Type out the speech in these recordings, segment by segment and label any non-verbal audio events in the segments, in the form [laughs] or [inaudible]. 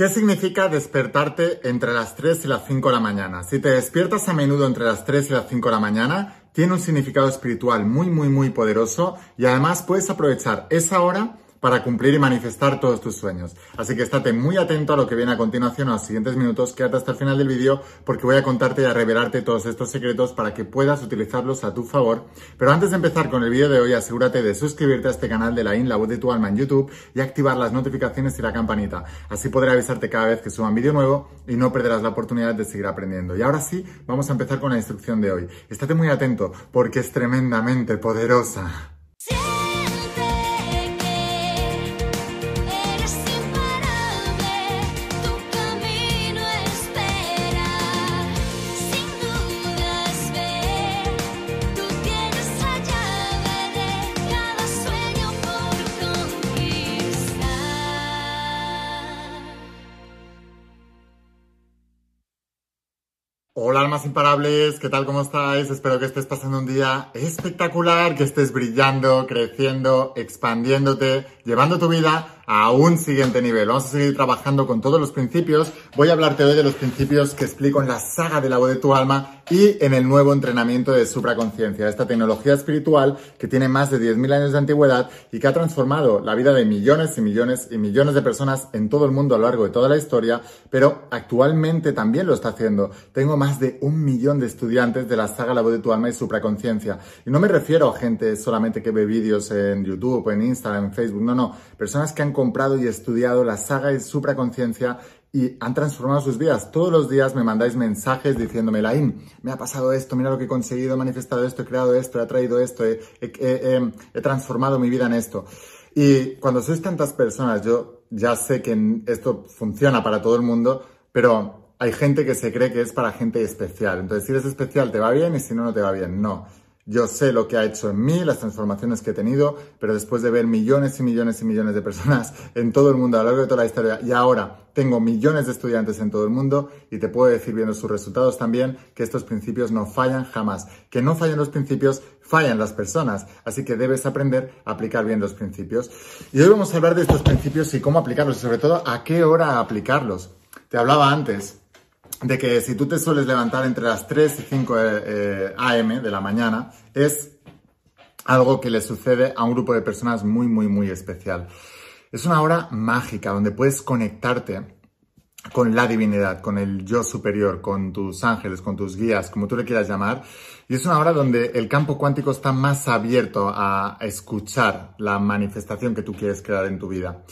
¿Qué significa despertarte entre las 3 y las 5 de la mañana? Si te despiertas a menudo entre las 3 y las 5 de la mañana, tiene un significado espiritual muy, muy, muy poderoso y además puedes aprovechar esa hora para cumplir y manifestar todos tus sueños. Así que estate muy atento a lo que viene a continuación en los siguientes minutos, quédate hasta el final del vídeo porque voy a contarte y a revelarte todos estos secretos para que puedas utilizarlos a tu favor. Pero antes de empezar con el vídeo de hoy, asegúrate de suscribirte a este canal de la IN, la voz de tu alma en YouTube y activar las notificaciones y la campanita. Así podré avisarte cada vez que suba un vídeo nuevo y no perderás la oportunidad de seguir aprendiendo. Y ahora sí, vamos a empezar con la instrucción de hoy. Estate muy atento porque es tremendamente poderosa. Hola almas imparables, ¿qué tal? ¿Cómo estáis? Espero que estés pasando un día espectacular, que estés brillando, creciendo, expandiéndote, llevando tu vida a un siguiente nivel. Vamos a seguir trabajando con todos los principios. Voy a hablarte hoy de los principios que explico en la saga de la voz de tu alma y en el nuevo entrenamiento de supraconciencia, esta tecnología espiritual que tiene más de 10.000 años de antigüedad y que ha transformado la vida de millones y millones y millones de personas en todo el mundo a lo largo de toda la historia, pero actualmente también lo está haciendo. Tengo más de un millón de estudiantes de la saga La voz de tu alma y supraconciencia. Y no me refiero a gente solamente que ve vídeos en YouTube, en Instagram, en Facebook, no, no, personas que han comprado y estudiado la saga de supraconciencia y han transformado sus vidas. Todos los días me mandáis mensajes diciéndome, Laín, me ha pasado esto, mira lo que he conseguido, he manifestado esto, he creado esto, he traído esto, he, transformado mi vida en esto. Y cuando sois tantas personas, yo ya sé que esto funciona para todo el mundo, pero hay gente que se cree que es para gente especial. Entonces, si eres especial te va bien y si no, no te va bien. No. Yo sé lo que ha hecho en mí, las transformaciones que he tenido, pero después de ver millones y millones y millones de personas [laughs] en todo el mundo a lo largo de toda la historia y ahora tengo millones de estudiantes en todo el mundo y te puedo decir viendo sus resultados también que estos principios no fallan jamás. Que no fallan los principios, fallan las personas. Así que debes aprender a aplicar bien los principios. Y hoy vamos a hablar de estos principios y cómo aplicarlos y sobre todo a qué hora aplicarlos. Te hablaba antes de que si tú te sueles levantar entre las 3 y 5 eh, eh, AM de la mañana, es algo que le sucede a un grupo de personas muy, muy, muy especial. Es una hora mágica donde puedes conectarte con la divinidad, con el yo superior, con tus ángeles, con tus guías, como tú le quieras llamar. Y es una hora donde el campo cuántico está más abierto a escuchar la manifestación que tú quieres crear en tu vida.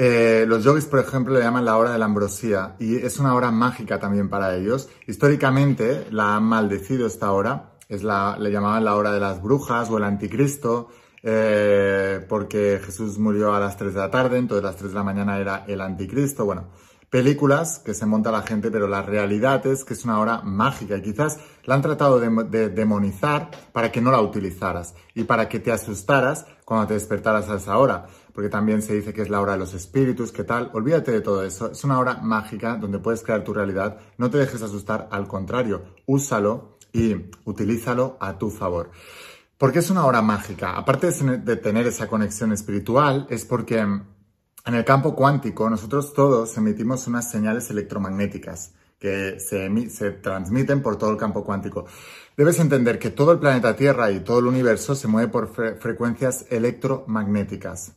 Eh, los yogis, por ejemplo, le llaman la hora de la ambrosía y es una hora mágica también para ellos. Históricamente la han maldecido esta hora, es la, le llamaban la hora de las brujas o el anticristo, eh, porque Jesús murió a las 3 de la tarde, entonces las 3 de la mañana era el anticristo. Bueno, películas que se monta la gente, pero la realidad es que es una hora mágica y quizás la han tratado de, demonizar para que no la utilizaras y para que te asustaras cuando te despertaras a esa hora, porque también se dice que es la hora de los espíritus, ¿qué tal? Olvídate de todo eso, es una hora mágica donde puedes crear tu realidad, no te dejes asustar, al contrario, úsalo y utilízalo a tu favor. Porque es una hora mágica, aparte de tener esa conexión espiritual, es porque en el campo cuántico, nosotros todos emitimos unas señales electromagnéticas que se, se, transmiten por todo el campo cuántico. Debes entender que todo el planeta Tierra y todo el universo se mueve por frecuencias electromagnéticas.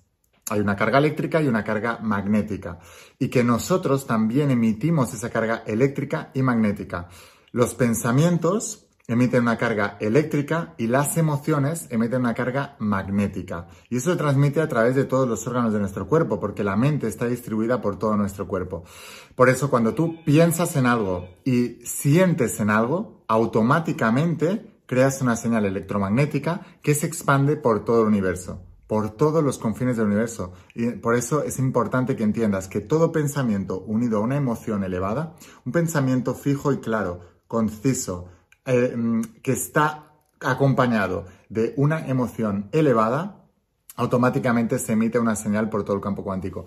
Hay una carga eléctrica y una carga magnética. Y que nosotros también emitimos esa carga eléctrica y magnética. Los pensamientos emiten una carga eléctrica y las emociones emiten una carga magnética. Y eso se transmite a través de todos los órganos de nuestro cuerpo, porque la mente está distribuida por todo nuestro cuerpo. Por eso cuando tú piensas en algo y sientes en algo, automáticamente creas una señal electromagnética que se expande por todo el universo por todos los confines del universo. Y por eso es importante que entiendas que todo pensamiento unido a una emoción elevada, un pensamiento fijo y claro, conciso, eh, mm, que está acompañado de una emoción elevada, automáticamente se emite una señal por todo el campo cuántico.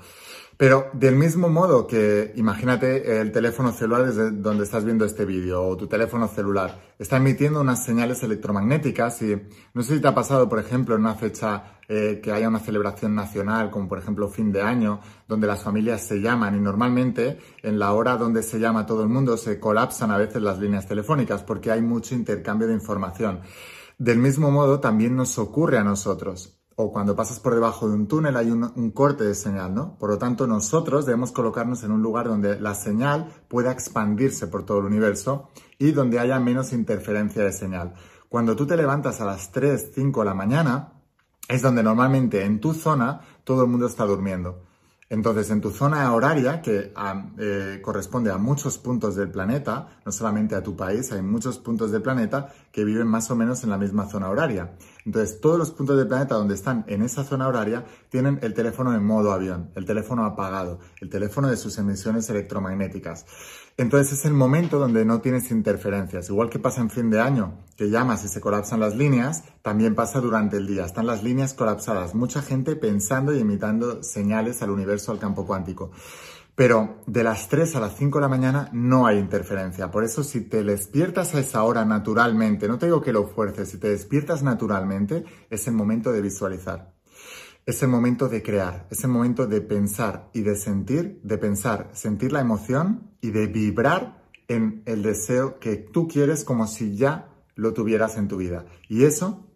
Pero del mismo modo que imagínate el teléfono celular desde donde estás viendo este vídeo o tu teléfono celular está emitiendo unas señales electromagnéticas y no sé si te ha pasado, por ejemplo, en una fecha eh, que haya una celebración nacional, como por ejemplo fin de año, donde las familias se llaman y normalmente en la hora donde se llama todo el mundo se colapsan a veces las líneas telefónicas porque hay mucho intercambio de información. Del mismo modo también nos ocurre a nosotros o cuando pasas por debajo de un túnel hay un, corte de señal, ¿no? Por lo tanto, nosotros debemos colocarnos en un lugar donde la señal pueda expandirse por todo el universo y donde haya menos interferencia de señal. Cuando tú te levantas a las 3, 5 de la mañana, es donde normalmente en tu zona todo el mundo está durmiendo. Entonces, en tu zona horaria, que eh, corresponde a muchos puntos del planeta, no solamente a tu país, hay muchos puntos del planeta que viven más o menos en la misma zona horaria. Entonces, todos los puntos del planeta donde están en esa zona horaria tienen el teléfono en modo avión, el teléfono apagado, el teléfono de sus emisiones electromagnéticas. Entonces, es el momento donde no tienes interferencias. Igual que pasa en fin de año, que llamas y se colapsan las líneas, también pasa durante el día. Están las líneas colapsadas. Mucha gente pensando y imitando señales al universo, al campo cuántico. Pero de las 3 a las 5 de la mañana no hay interferencia. Por eso si te despiertas a esa hora naturalmente, no te digo que lo fuerces, si te despiertas naturalmente, es el momento de visualizar. Es el momento de crear, es el momento de pensar y de sentir, de pensar, sentir la emoción y de vibrar en el deseo que tú quieres como si ya lo tuvieras en tu vida. Y eso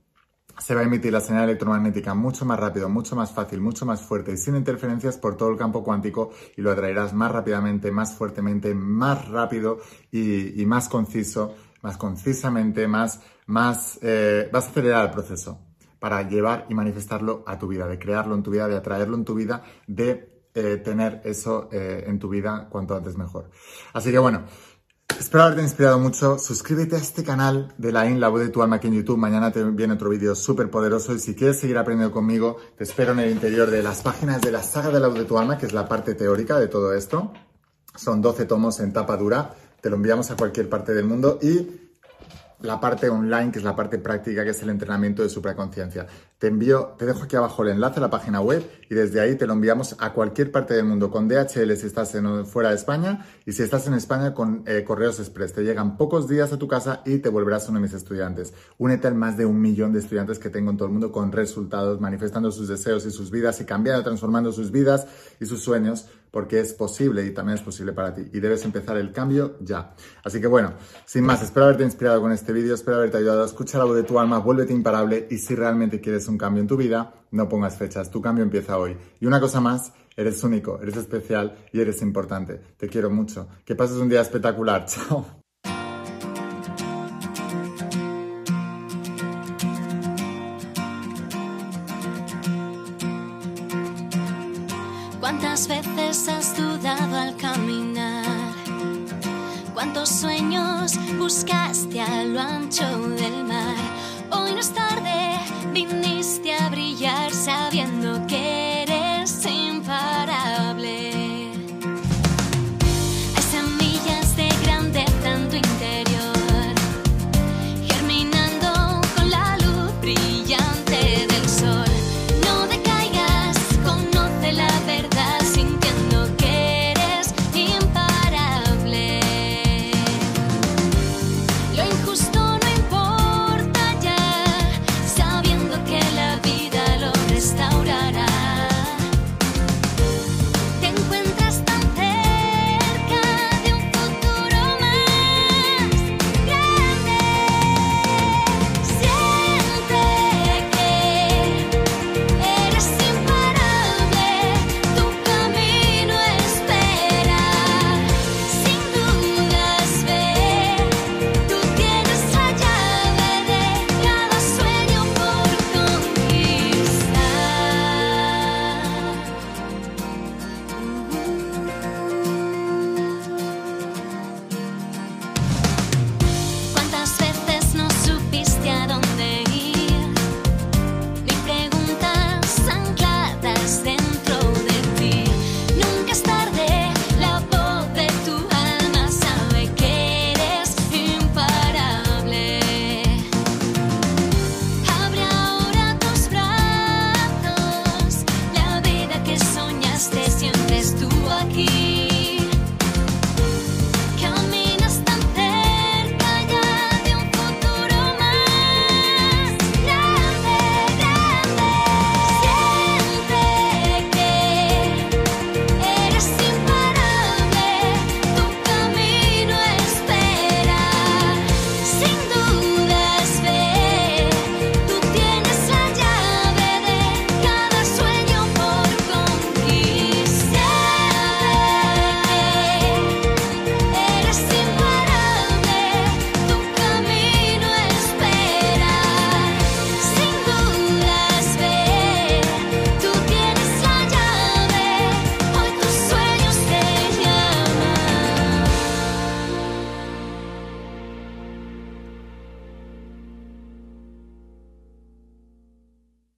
se va a emitir la señal electromagnética mucho más rápido, mucho más fácil, mucho más fuerte y sin interferencias por todo el campo cuántico y lo atraerás más rápidamente, más fuertemente, más rápido y, más conciso, más concisamente, más, más, eh, vas a acelerar el proceso para llevar y manifestarlo a tu vida, de crearlo en tu vida, de atraerlo en tu vida, de eh, tener eso eh, en tu vida cuanto antes mejor. Así que bueno, Espero haberte inspirado mucho. Suscríbete a este canal de la IN, la voz de tu alma aquí en YouTube. Mañana te viene otro vídeo súper poderoso. Y si quieres seguir aprendiendo conmigo, te espero en el interior de las páginas de la saga de la voz de tu alma, que es la parte teórica de todo esto. Son 12 tomos en tapa dura. Te lo enviamos a cualquier parte del mundo y la parte online, que es la parte práctica, que es el entrenamiento de supraconciencia. Te envío, te dejo aquí abajo el enlace a la página web y desde ahí te lo enviamos a cualquier parte del mundo con DHL si estás fuera de España y si estás en España con eh, Correos Express. Te llegan pocos días a tu casa y te volverás uno de mis estudiantes. Únete al más de un millón de estudiantes que tengo en todo el mundo con resultados, manifestando sus deseos y sus vidas y cambiando, transformando sus vidas y sus sueños porque es posible y también es posible para ti y debes empezar el cambio ya. Así que bueno, sin más, espero haberte inspirado con este vídeo, espero haberte ayudado a escuchar algo de tu alma, vuélvete imparable y si realmente quieres un cambio en tu vida, no pongas fechas, tu cambio empieza hoy. Y una cosa más, eres único, eres especial y eres importante. Te quiero mucho. Que pases un día espectacular. [laughs] Chao. ¿Cuántas veces has dudado al caminar? ¿Cuántos sueños buscaste a lo ancho del mar? Hoy no es tarde,